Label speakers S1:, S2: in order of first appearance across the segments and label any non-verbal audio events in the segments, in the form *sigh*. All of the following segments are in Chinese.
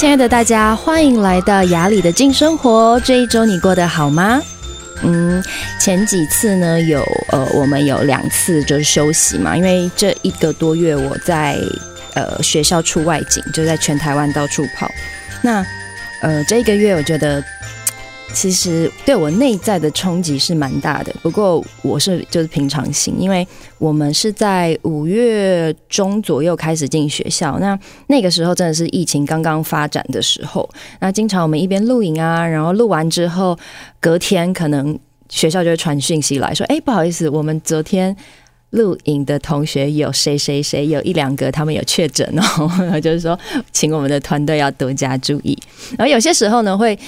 S1: 亲爱的大家，欢迎来到雅里的静生活。这一周你过得好吗？嗯，前几次呢，有呃，我们有两次就是休息嘛，因为这一个多月我在呃学校出外景，就在全台湾到处跑。那呃，这一个月我觉得。其实对我内在的冲击是蛮大的，不过我是就是平常心，因为我们是在五月中左右开始进学校，那那个时候真的是疫情刚刚发展的时候，那经常我们一边录影啊，然后录完之后，隔天可能学校就会传讯息来说，哎，不好意思，我们昨天录影的同学有谁谁谁有一两个他们有确诊哦，*laughs* 就是说请我们的团队要多加注意，然后有些时候呢会。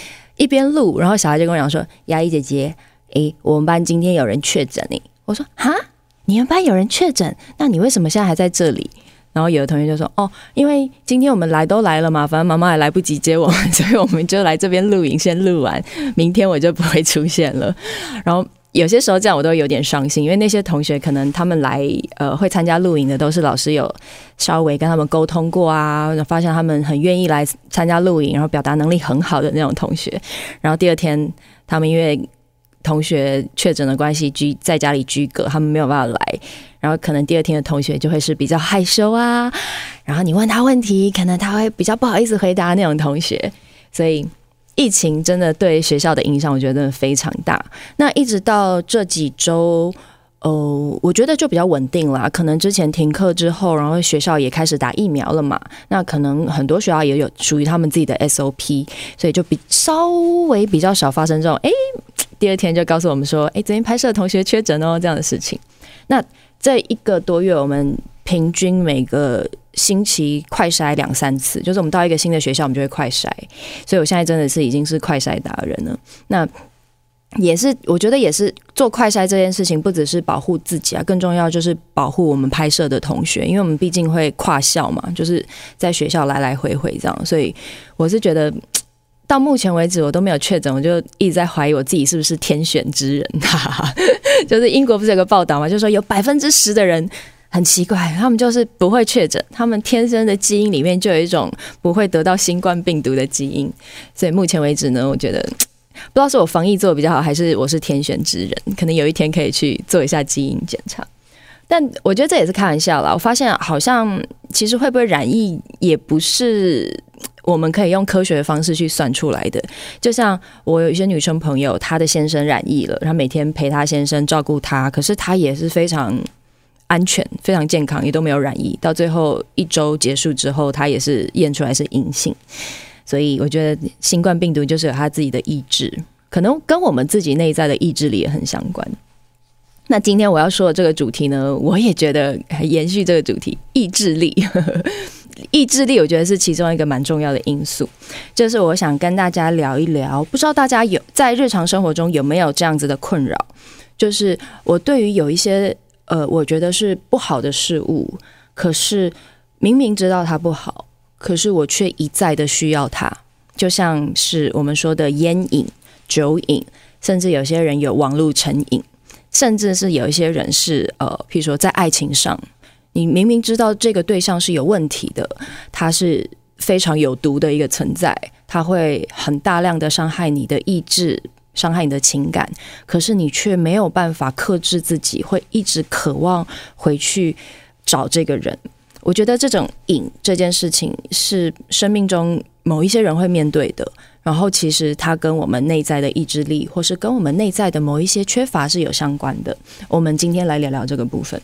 S1: 一边录，然后小孩就跟我讲说：“牙医姐姐，诶，我们班今天有人确诊你。”我说：“哈，你们班有人确诊？那你为什么现在还在这里？”然后有的同学就说：“哦，因为今天我们来都来了嘛，反正妈妈也来不及接我们，*laughs* 所以我们就来这边录影，先录完，明天我就不会出现了。”然后。有些时候这样我都有点伤心，因为那些同学可能他们来呃会参加录影的都是老师有稍微跟他们沟通过啊，发现他们很愿意来参加录影，然后表达能力很好的那种同学。然后第二天他们因为同学确诊的关系居在家里居隔，他们没有办法来。然后可能第二天的同学就会是比较害羞啊，然后你问他问题，可能他会比较不好意思回答那种同学，所以。疫情真的对学校的影响，我觉得真的非常大。那一直到这几周，呃，我觉得就比较稳定了。可能之前停课之后，然后学校也开始打疫苗了嘛。那可能很多学校也有属于他们自己的 SOP，所以就比稍微比较少发生这种，哎，第二天就告诉我们说，哎，昨天拍摄的同学确诊哦这样的事情。那这一个多月，我们平均每个。星期快筛两三次，就是我们到一个新的学校，我们就会快筛。所以我现在真的是已经是快筛达人了。那也是，我觉得也是做快筛这件事情，不只是保护自己啊，更重要就是保护我们拍摄的同学，因为我们毕竟会跨校嘛，就是在学校来来回回这样。所以我是觉得，到目前为止我都没有确诊，我就一直在怀疑我自己是不是天选之人。哈哈，就是英国不是有个报道嘛，就是说有百分之十的人。很奇怪，他们就是不会确诊，他们天生的基因里面就有一种不会得到新冠病毒的基因，所以目前为止呢，我觉得 *tsk* 不知道是我防疫做的比较好，还是我是天选之人，可能有一天可以去做一下基因检查。但我觉得这也是开玩笑啦，我发现好像其实会不会染疫也不是我们可以用科学的方式去算出来的。就像我有一些女生朋友，她的先生染疫了，然后每天陪她先生照顾他，可是她也是非常。安全，非常健康，也都没有染疫。到最后一周结束之后，他也是验出来是阴性。所以我觉得新冠病毒就是有他自己的意志，可能跟我们自己内在的意志力也很相关。那今天我要说的这个主题呢，我也觉得还延续这个主题，意志力。*laughs* 意志力，我觉得是其中一个蛮重要的因素。就是我想跟大家聊一聊，不知道大家有在日常生活中有没有这样子的困扰？就是我对于有一些。呃，我觉得是不好的事物，可是明明知道它不好，可是我却一再的需要它，就像是我们说的烟瘾、酒瘾，甚至有些人有网络成瘾，甚至是有一些人是呃，譬如说在爱情上，你明明知道这个对象是有问题的，他是非常有毒的一个存在，他会很大量的伤害你的意志。伤害你的情感，可是你却没有办法克制自己，会一直渴望回去找这个人。我觉得这种瘾这件事情是生命中某一些人会面对的，然后其实它跟我们内在的意志力，或是跟我们内在的某一些缺乏是有相关的。我们今天来聊聊这个部分。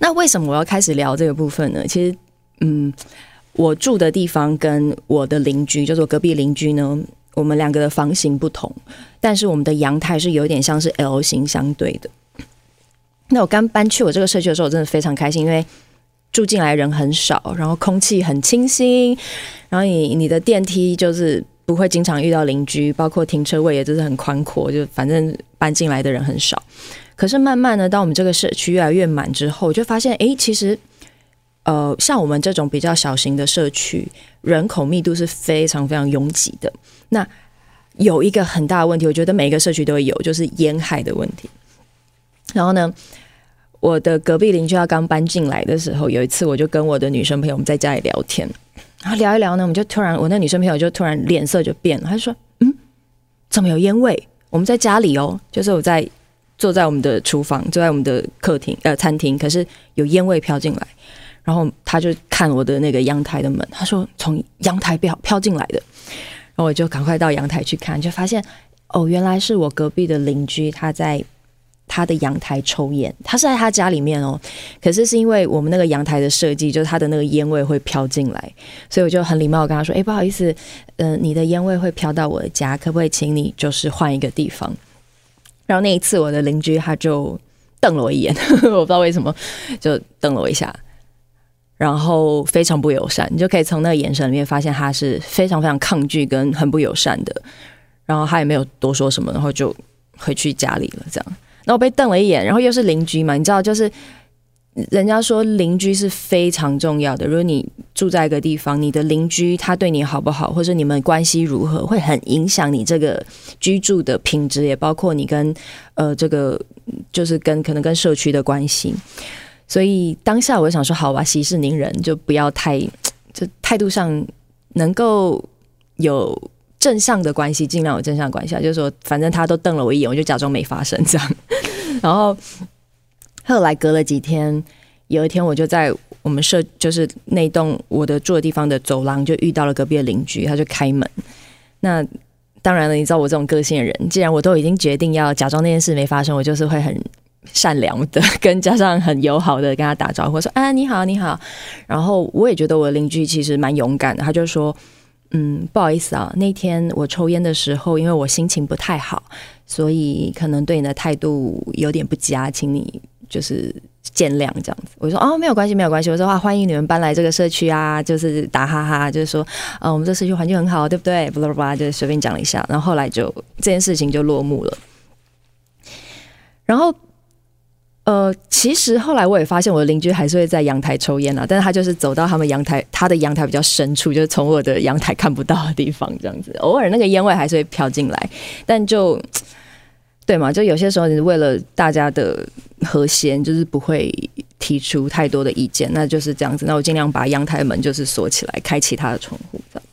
S1: 那为什么我要开始聊这个部分呢？其实，嗯，我住的地方跟我的邻居，就是我隔壁邻居呢。我们两个的房型不同，但是我们的阳台是有点像是 L 型相对的。那我刚搬去我这个社区的时候，我真的非常开心，因为住进来人很少，然后空气很清新，然后你你的电梯就是不会经常遇到邻居，包括停车位也就是很宽阔，就反正搬进来的人很少。可是慢慢的，当我们这个社区越来越满之后，我就发现，哎，其实。呃，像我们这种比较小型的社区，人口密度是非常非常拥挤的。那有一个很大的问题，我觉得每一个社区都会有，就是烟害的问题。然后呢，我的隔壁邻居他刚搬进来的时候，有一次我就跟我的女生朋友我们在家里聊天，然后聊一聊呢，我们就突然，我那女生朋友就突然脸色就变了，她就说：“嗯，怎么有烟味？我们在家里哦，就是我在坐在我们的厨房，坐在我们的客厅呃餐厅，可是有烟味飘进来。然后她就看我的那个阳台的门，她说从阳台飘飘进来的。然后我就赶快到阳台去看，就发现哦，原来是我隔壁的邻居他在。”他的阳台抽烟，他是在他家里面哦。可是是因为我们那个阳台的设计，就是他的那个烟味会飘进来，所以我就很礼貌跟他说：“哎，不好意思，呃，你的烟味会飘到我的家，可不可以请你就是换一个地方？”然后那一次，我的邻居他就瞪了我一眼，*laughs* 我不知道为什么就瞪了我一下，然后非常不友善。你就可以从那个眼神里面发现他是非常非常抗拒跟很不友善的。然后他也没有多说什么，然后就回去家里了，这样。然后我被瞪了一眼，然后又是邻居嘛，你知道，就是人家说邻居是非常重要的。如果你住在一个地方，你的邻居他对你好不好，或者你们关系如何，会很影响你这个居住的品质，也包括你跟呃这个就是跟可能跟社区的关系。所以当下我就想说，好吧，息事宁人，就不要太 *tsk* 就态度上能够有。正向的关系，尽量有正向关系，就是说，反正他都瞪了我一眼，我就假装没发生这样。然后后来隔了几天，有一天我就在我们社，就是那栋我的住的地方的走廊，就遇到了隔壁的邻居，他就开门。那当然了，你知道我这种个性的人，既然我都已经决定要假装那件事没发生，我就是会很善良的，跟加上很友好的跟他打招呼，说啊你好你好。然后我也觉得我的邻居其实蛮勇敢的，他就说。嗯，不好意思啊，那天我抽烟的时候，因为我心情不太好，所以可能对你的态度有点不佳，请你就是见谅这样子。我说哦，没有关系，没有关系。我说话欢迎你们搬来这个社区啊，就是打哈哈，就是说啊、我们这社区环境很好，对不对？巴拉巴拉，就随便讲了一下，然后后来就这件事情就落幕了，然后。呃，其实后来我也发现，我的邻居还是会在阳台抽烟啊，但是他就是走到他们阳台，他的阳台比较深处，就是从我的阳台看不到的地方，这样子，偶尔那个烟味还是会飘进来，但就对嘛，就有些时候你为了大家的和谐，就是不会提出太多的意见，那就是这样子。那我尽量把阳台门就是锁起来，开其他的窗户这样。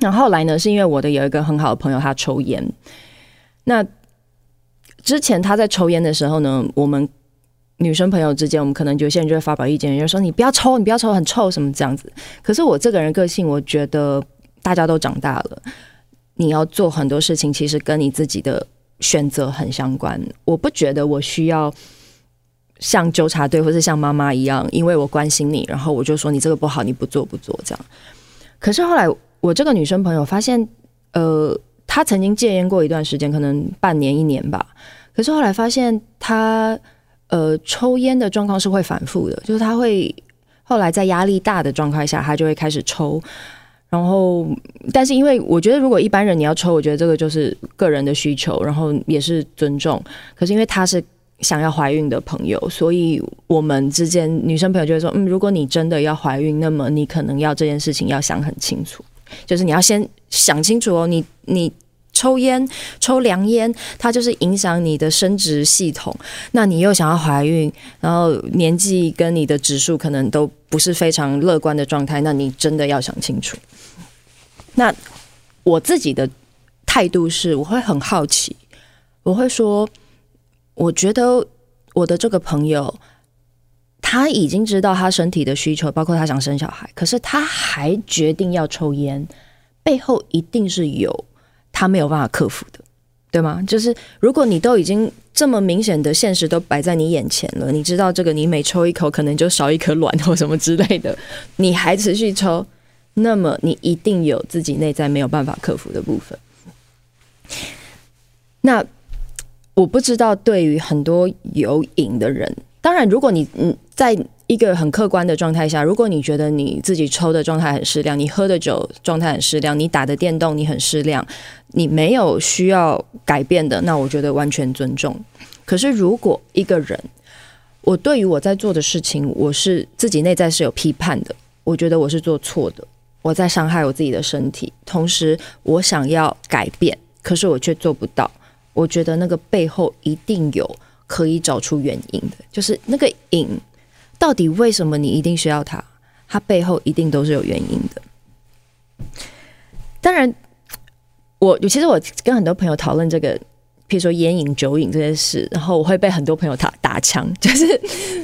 S1: 那后来呢，是因为我的有一个很好的朋友，他抽烟，那。之前他在抽烟的时候呢，我们女生朋友之间，我们可能有些人就会发表意见，就说你不要抽，你不要抽，很臭什么这样子。可是我这个人个性，我觉得大家都长大了，你要做很多事情，其实跟你自己的选择很相关。我不觉得我需要像纠察队或是像妈妈一样，因为我关心你，然后我就说你这个不好，你不做不做这样。可是后来我这个女生朋友发现，呃。他曾经戒烟过一段时间，可能半年一年吧。可是后来发现他呃抽烟的状况是会反复的，就是他会后来在压力大的状态下，他就会开始抽。然后，但是因为我觉得，如果一般人你要抽，我觉得这个就是个人的需求，然后也是尊重。可是因为他是想要怀孕的朋友，所以我们之间女生朋友就会说：嗯，如果你真的要怀孕，那么你可能要这件事情要想很清楚，就是你要先想清楚哦，你你。抽烟、抽凉烟，它就是影响你的生殖系统。那你又想要怀孕，然后年纪跟你的指数可能都不是非常乐观的状态，那你真的要想清楚。那我自己的态度是，我会很好奇，我会说，我觉得我的这个朋友，他已经知道他身体的需求，包括他想生小孩，可是他还决定要抽烟，背后一定是有。他没有办法克服的，对吗？就是如果你都已经这么明显的现实都摆在你眼前了，你知道这个，你每抽一口可能就少一颗卵或什么之类的，你还持续抽，那么你一定有自己内在没有办法克服的部分。那我不知道，对于很多有瘾的人，当然，如果你嗯在。一个很客观的状态下，如果你觉得你自己抽的状态很适量，你喝的酒状态很适量，你打的电动你很适量，你没有需要改变的，那我觉得完全尊重。可是如果一个人，我对于我在做的事情，我是自己内在是有批判的，我觉得我是做错的，我在伤害我自己的身体，同时我想要改变，可是我却做不到，我觉得那个背后一定有可以找出原因的，就是那个瘾。到底为什么你一定需要它？它背后一定都是有原因的。当然，我其实我跟很多朋友讨论这个，譬如说烟瘾、酒瘾这些事，然后我会被很多朋友打打枪。*laughs* 就是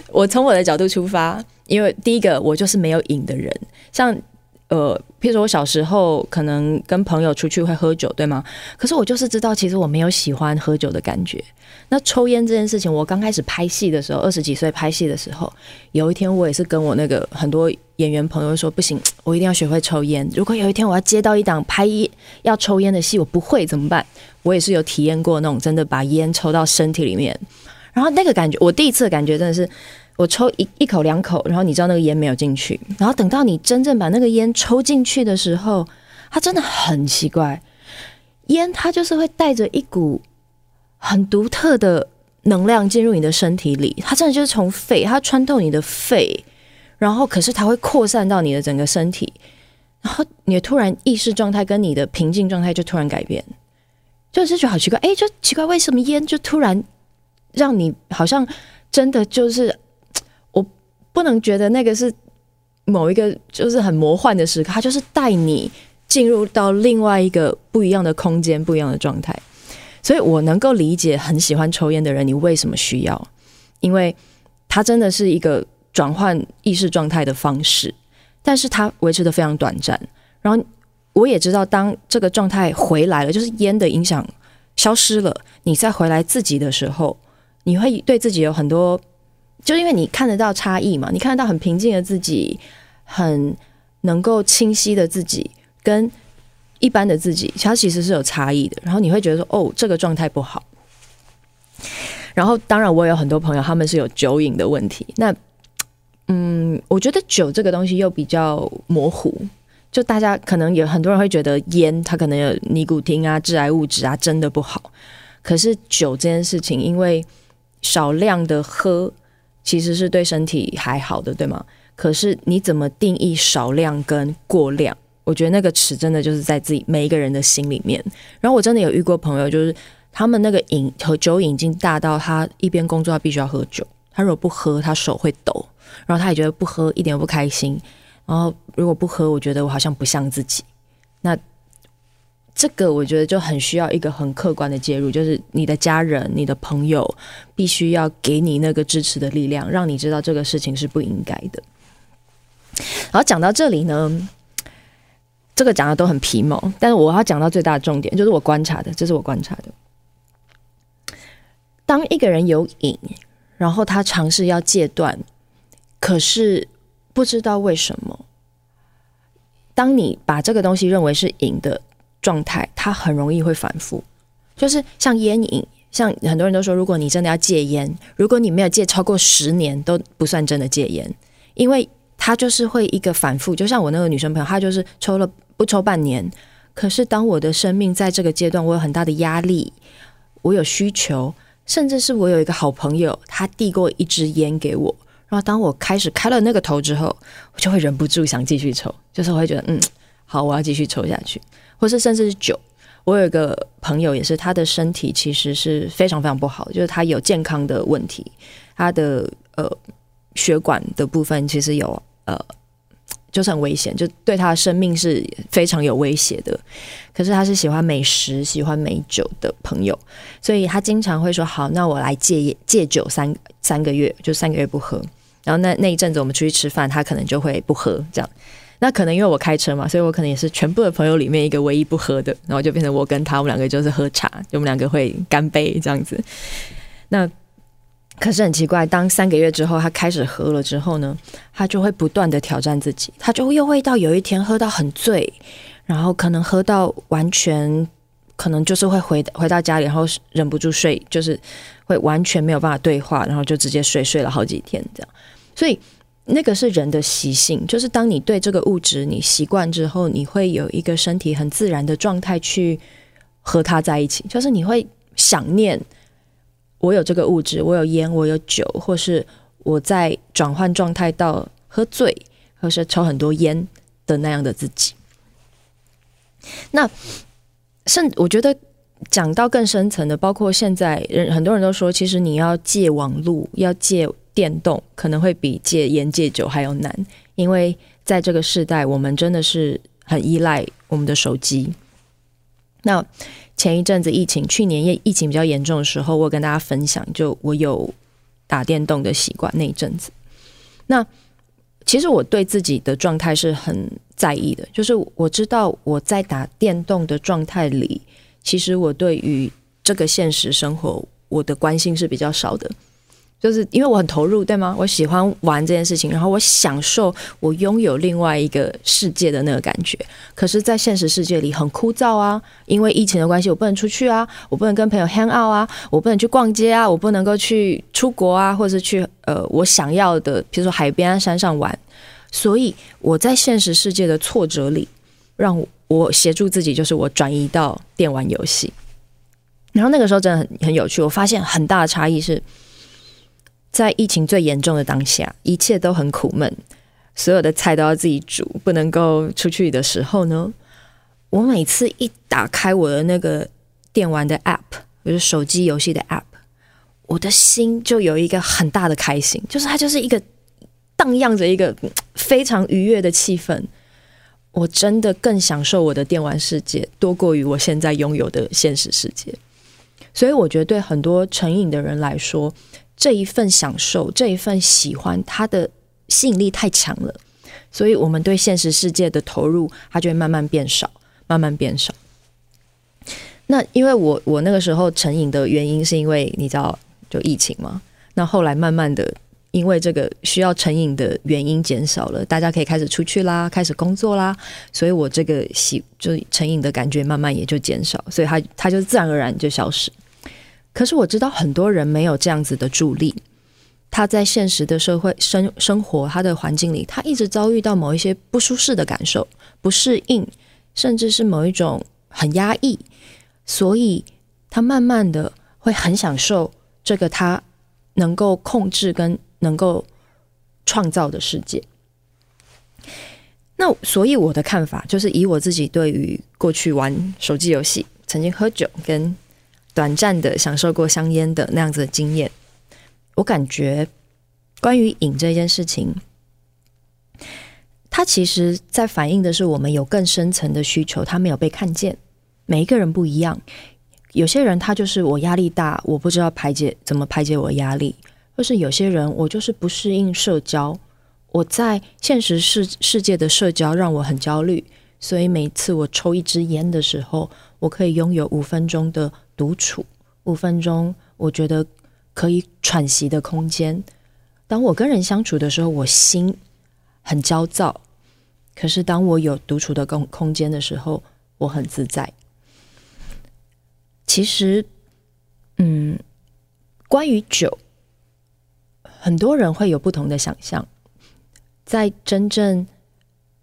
S1: 我从我的角度出发，因为第一个我就是没有瘾的人，像。呃，譬如说我小时候可能跟朋友出去会喝酒，对吗？可是我就是知道，其实我没有喜欢喝酒的感觉。那抽烟这件事情，我刚开始拍戏的时候，二十几岁拍戏的时候，有一天我也是跟我那个很多演员朋友说，不行，我一定要学会抽烟。如果有一天我要接到一档拍一要抽烟的戏，我不会怎么办？我也是有体验过那种真的把烟抽到身体里面，然后那个感觉，我第一次的感觉真的是。我抽一一口两口，然后你知道那个烟没有进去，然后等到你真正把那个烟抽进去的时候，它真的很奇怪，烟它就是会带着一股很独特的能量进入你的身体里，它真的就是从肺，它穿透你的肺，然后可是它会扩散到你的整个身体，然后你的突然意识状态跟你的平静状态就突然改变，就是觉得好奇怪，哎，就奇怪为什么烟就突然让你好像真的就是。不能觉得那个是某一个就是很魔幻的时刻，它就是带你进入到另外一个不一样的空间、不一样的状态。所以我能够理解很喜欢抽烟的人，你为什么需要？因为它真的是一个转换意识状态的方式，但是它维持得非常短暂。然后我也知道，当这个状态回来了，就是烟的影响消失了，你再回来自己的时候，你会对自己有很多。就因为你看得到差异嘛，你看得到很平静的自己，很能够清晰的自己，跟一般的自己，它其实是有差异的。然后你会觉得说，哦，这个状态不好。然后，当然我也有很多朋友，他们是有酒瘾的问题。那，嗯，我觉得酒这个东西又比较模糊。就大家可能有很多人会觉得烟它可能有尼古丁啊、致癌物质啊，真的不好。可是酒这件事情，因为少量的喝。其实是对身体还好的，对吗？可是你怎么定义少量跟过量？我觉得那个尺真的就是在自己每一个人的心里面。然后我真的有遇过朋友，就是他们那个瘾和酒瘾已经大到他一边工作他必须要喝酒，他如果不喝他手会抖，然后他也觉得不喝一点都不开心。然后如果不喝，我觉得我好像不像自己。那。这个我觉得就很需要一个很客观的介入，就是你的家人、你的朋友必须要给你那个支持的力量，让你知道这个事情是不应该的。然后讲到这里呢，这个讲的都很皮毛，但是我要讲到最大的重点，就是我观察的，这是我观察的。当一个人有瘾，然后他尝试要戒断，可是不知道为什么，当你把这个东西认为是瘾的。状态，它很容易会反复，就是像烟瘾，像很多人都说，如果你真的要戒烟，如果你没有戒超过十年，都不算真的戒烟，因为它就是会一个反复。就像我那个女生朋友，她就是抽了不抽半年，可是当我的生命在这个阶段，我有很大的压力，我有需求，甚至是我有一个好朋友，他递过一支烟给我，然后当我开始开了那个头之后，我就会忍不住想继续抽，就是我会觉得，嗯，好，我要继续抽下去。或是甚至是酒，我有一个朋友也是，他的身体其实是非常非常不好，就是他有健康的问题，他的呃血管的部分其实有呃就是很危险，就对他的生命是非常有威胁的。可是他是喜欢美食、喜欢美酒的朋友，所以他经常会说：“好，那我来戒戒酒三三个月，就三个月不喝。”然后那那一阵子我们出去吃饭，他可能就会不喝这样。那可能因为我开车嘛，所以我可能也是全部的朋友里面一个唯一不喝的，然后就变成我跟他，我们两个就是喝茶，我们两个会干杯这样子。那可是很奇怪，当三个月之后他开始喝了之后呢，他就会不断的挑战自己，他就又会到有一天喝到很醉，然后可能喝到完全可能就是会回回到家里，然后忍不住睡，就是会完全没有办法对话，然后就直接睡，睡了好几天这样，所以。那个是人的习性，就是当你对这个物质你习惯之后，你会有一个身体很自然的状态去和它在一起，就是你会想念我有这个物质，我有烟，我有酒，或是我在转换状态到喝醉，或是抽很多烟的那样的自己。那甚我觉得讲到更深层的，包括现在人很多人都说，其实你要戒网路，要戒。电动可能会比戒烟戒酒还要难，因为在这个时代，我们真的是很依赖我们的手机。那前一阵子疫情，去年疫疫情比较严重的时候，我跟大家分享，就我有打电动的习惯那一阵子。那其实我对自己的状态是很在意的，就是我知道我在打电动的状态里，其实我对于这个现实生活，我的关心是比较少的。就是因为我很投入，对吗？我喜欢玩这件事情，然后我享受我拥有另外一个世界的那个感觉。可是，在现实世界里很枯燥啊，因为疫情的关系，我不能出去啊，我不能跟朋友 hang out 啊，我不能去逛街啊，我不能够去出国啊，或者是去呃我想要的，比如说海边啊、山上玩。所以我在现实世界的挫折里，让我协助自己，就是我转移到电玩游戏。然后那个时候真的很很有趣，我发现很大的差异是。在疫情最严重的当下，一切都很苦闷，所有的菜都要自己煮，不能够出去的时候呢，我每次一打开我的那个电玩的 App，就是手机游戏的 App，我的心就有一个很大的开心，就是它就是一个荡漾着一个非常愉悦的气氛。我真的更享受我的电玩世界，多过于我现在拥有的现实世界。所以我觉得，对很多成瘾的人来说，这一份享受，这一份喜欢，它的吸引力太强了，所以我们对现实世界的投入，它就会慢慢变少，慢慢变少。那因为我我那个时候成瘾的原因，是因为你知道，就疫情嘛。那后来慢慢的，因为这个需要成瘾的原因减少了，大家可以开始出去啦，开始工作啦，所以我这个喜就成瘾的感觉慢慢也就减少，所以它它就自然而然就消失。可是我知道很多人没有这样子的助力，他在现实的社会生生活，他的环境里，他一直遭遇到某一些不舒适的感受、不适应，甚至是某一种很压抑，所以他慢慢的会很享受这个他能够控制跟能够创造的世界。那所以我的看法就是，以我自己对于过去玩手机游戏、曾经喝酒跟短暂的享受过香烟的那样子的经验，我感觉关于瘾这件事情，它其实在反映的是我们有更深层的需求，它没有被看见。每一个人不一样，有些人他就是我压力大，我不知道排解怎么排解我压力；或是有些人我就是不适应社交，我在现实世世界的社交让我很焦虑，所以每次我抽一支烟的时候，我可以拥有五分钟的。独处五分钟，我觉得可以喘息的空间。当我跟人相处的时候，我心很焦躁；可是当我有独处的空空间的时候，我很自在。其实，嗯，关于酒，很多人会有不同的想象。在真正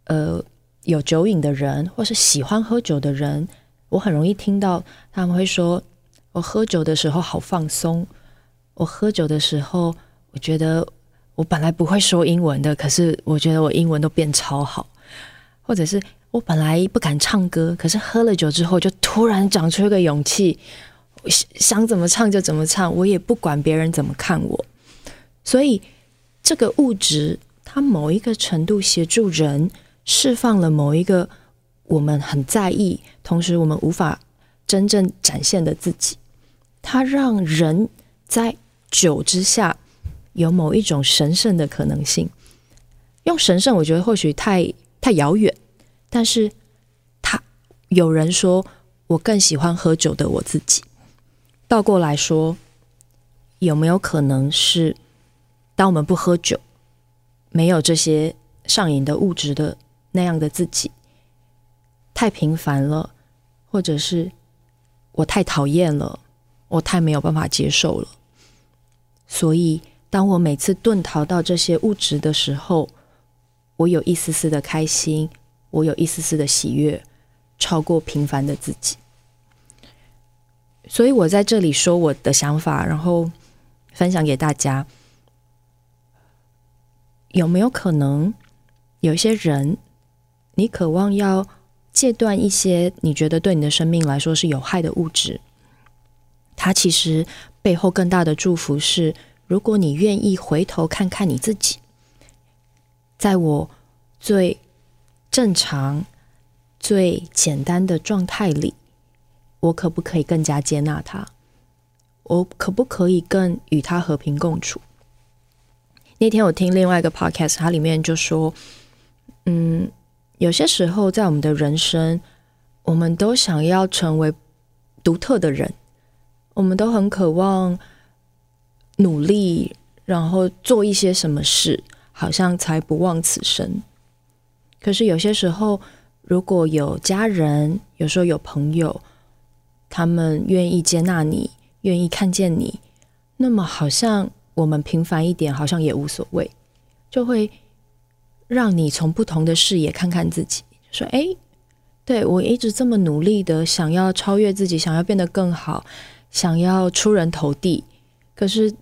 S1: 呃有酒瘾的人，或是喜欢喝酒的人。我很容易听到他们会说：“我喝酒的时候好放松。我喝酒的时候，我觉得我本来不会说英文的，可是我觉得我英文都变超好。或者是我本来不敢唱歌，可是喝了酒之后，就突然长出一个勇气，想怎么唱就怎么唱，我也不管别人怎么看我。所以，这个物质它某一个程度协助人释放了某一个。”我们很在意，同时我们无法真正展现的自己，它让人在酒之下有某一种神圣的可能性。用神圣，我觉得或许太太遥远，但是他有人说，我更喜欢喝酒的我自己。倒过来说，有没有可能是，当我们不喝酒，没有这些上瘾的物质的那样的自己？太平凡了，或者是我太讨厌了，我太没有办法接受了。所以，当我每次遁逃到这些物质的时候，我有一丝丝的开心，我有一丝丝的喜悦，超过平凡的自己。所以我在这里说我的想法，然后分享给大家。有没有可能有些人，你渴望要？戒断一些你觉得对你的生命来说是有害的物质，它其实背后更大的祝福是：如果你愿意回头看看你自己，在我最正常、最简单的状态里，我可不可以更加接纳他？我可不可以更与他和平共处？那天我听另外一个 podcast，它里面就说，嗯，有些时候在我们的人生，我们都想要成为独特的人，我们都很渴望努力，然后做一些什么事，好像才不枉此生。可是有些时候，如果有家人，有时候有朋友，他们愿意接纳你，愿意看见你，那么好像。我们平凡一点，好像也无所谓，就会让你从不同的视野看看自己，说：“哎，对，我一直这么努力的想要超越自己，想要变得更好，想要出人头地。可是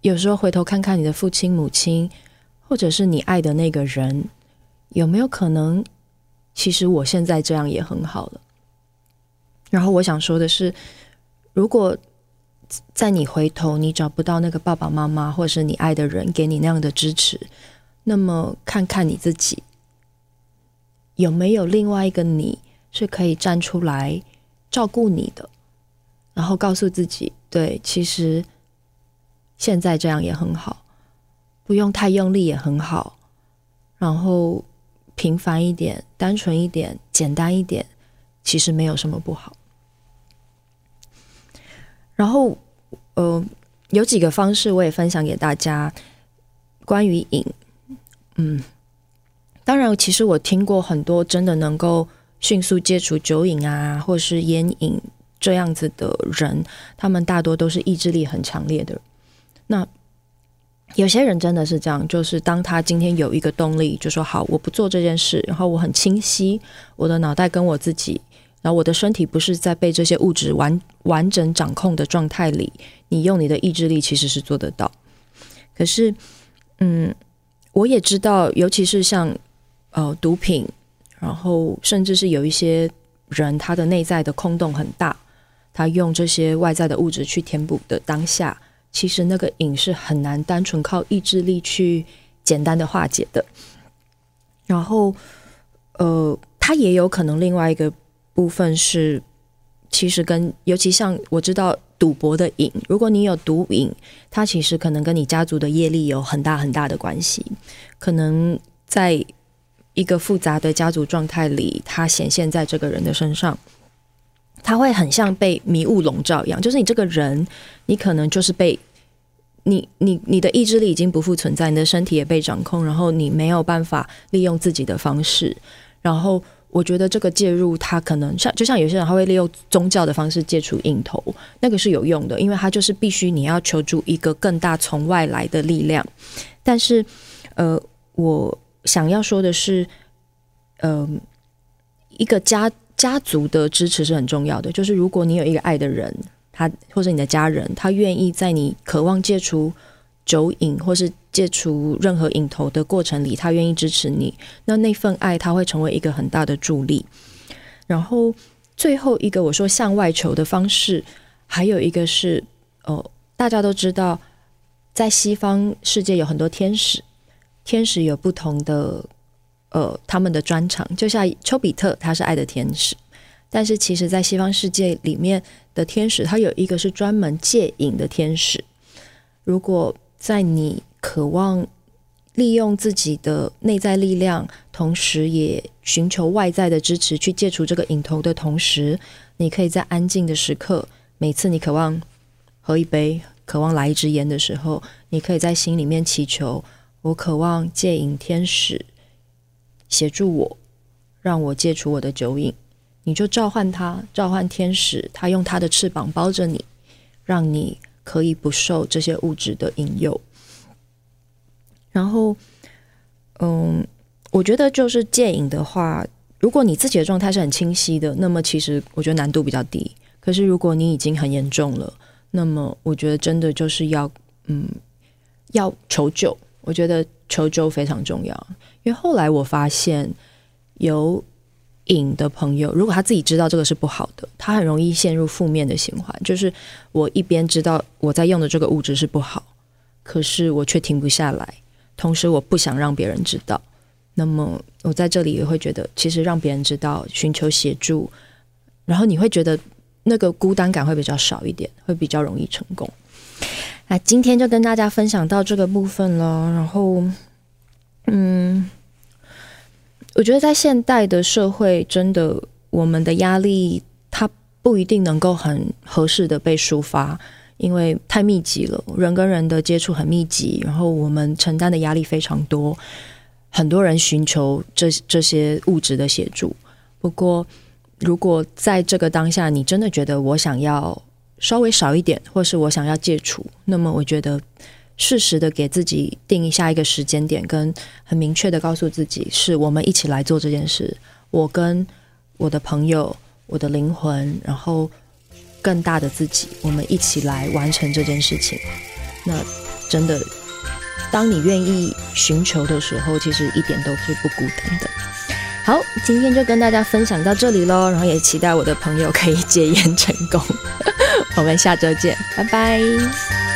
S1: 有时候回头看看你的父亲、母亲，或者是你爱的那个人，有没有可能，其实我现在这样也很好了？然后我想说的是，如果……在你回头，你找不到那个爸爸妈妈，或者是你爱的人给你那样的支持，那么看看你自己，有没有另外一个你是可以站出来照顾你的，然后告诉自己，对，其实现在这样也很好，不用太用力也很好，然后平凡一点、单纯一点、简单一点，其实没有什么不好。然后，呃，有几个方式我也分享给大家。关于瘾，嗯，当然，其实我听过很多真的能够迅速戒除酒瘾啊，或是烟瘾这样子的人，他们大多都是意志力很强烈的。那有些人真的是这样，就是当他今天有一个动力，就说好，我不做这件事，然后我很清晰，我的脑袋跟我自己。然后我的身体不是在被这些物质完完整掌控的状态里，你用你的意志力其实是做得到。可是，嗯，我也知道，尤其是像呃毒品，然后甚至是有一些人他的内在的空洞很大，他用这些外在的物质去填补的当下，其实那个瘾是很难单纯靠意志力去简单的化解的。然后，呃，他也有可能另外一个。部分是，其实跟尤其像我知道赌博的瘾，如果你有毒瘾，它其实可能跟你家族的业力有很大很大的关系。可能在一个复杂的家族状态里，它显现在这个人的身上，它会很像被迷雾笼罩一样。就是你这个人，你可能就是被你你你的意志力已经不复存在，你的身体也被掌控，然后你没有办法利用自己的方式，然后。我觉得这个介入，他可能像就像有些人他会利用宗教的方式戒除瘾头，那个是有用的，因为他就是必须你要求助一个更大从外来的力量。但是，呃，我想要说的是，嗯、一个家家族的支持是很重要的。就是如果你有一个爱的人，他或者你的家人，他愿意在你渴望戒除酒瘾或是戒除任何瘾头的过程里，他愿意支持你，那那份爱他会成为一个很大的助力。然后最后一个我说向外求的方式，还有一个是哦，大家都知道，在西方世界有很多天使，天使有不同的呃他们的专长，就像丘比特他是爱的天使，但是其实在西方世界里面的天使，他有一个是专门戒瘾的天使，如果在你渴望利用自己的内在力量，同时也寻求外在的支持去戒除这个瘾头的同时，你可以在安静的时刻，每次你渴望喝一杯、渴望来一支烟的时候，你可以在心里面祈求：我渴望戒瘾天使协助我，让我戒除我的酒瘾。你就召唤他，召唤天使，他用他的翅膀包着你，让你。可以不受这些物质的引诱，然后，嗯，我觉得就是戒瘾的话，如果你自己的状态是很清晰的，那么其实我觉得难度比较低。可是如果你已经很严重了，那么我觉得真的就是要，嗯，要求救。我觉得求救非常重要，因为后来我发现有。瘾的朋友，如果他自己知道这个是不好的，他很容易陷入负面的循环。就是我一边知道我在用的这个物质是不好，可是我却停不下来，同时我不想让别人知道，那么我在这里也会觉得，其实让别人知道寻求协助，然后你会觉得那个孤单感会比较少一点，会比较容易成功。那今天就跟大家分享到这个部分了。然后，嗯，我觉得在现代的社会，真的我们的压力它不一定能够很合适的被抒发，因为太密集了，人跟人的接触很密集，然后我们承担的压力非常多。很多人寻求这这些物质的协助，不过如果在这个当下，你真的觉得我想要稍微少一点，或是我想要戒除，那么我觉得适时的给自己定一下一个时间点，跟很明确的告诉自己，是我们一起来做这件事。我跟我的朋友、我的灵魂，然后更大的自己，我们一起来完成这件事情。那真的。当你愿意寻求的时候，其实一点都是不孤单的。好，今天就跟大家分享到这里喽，然后也期待我的朋友可以戒烟成功。*laughs* 我们下周见，拜拜。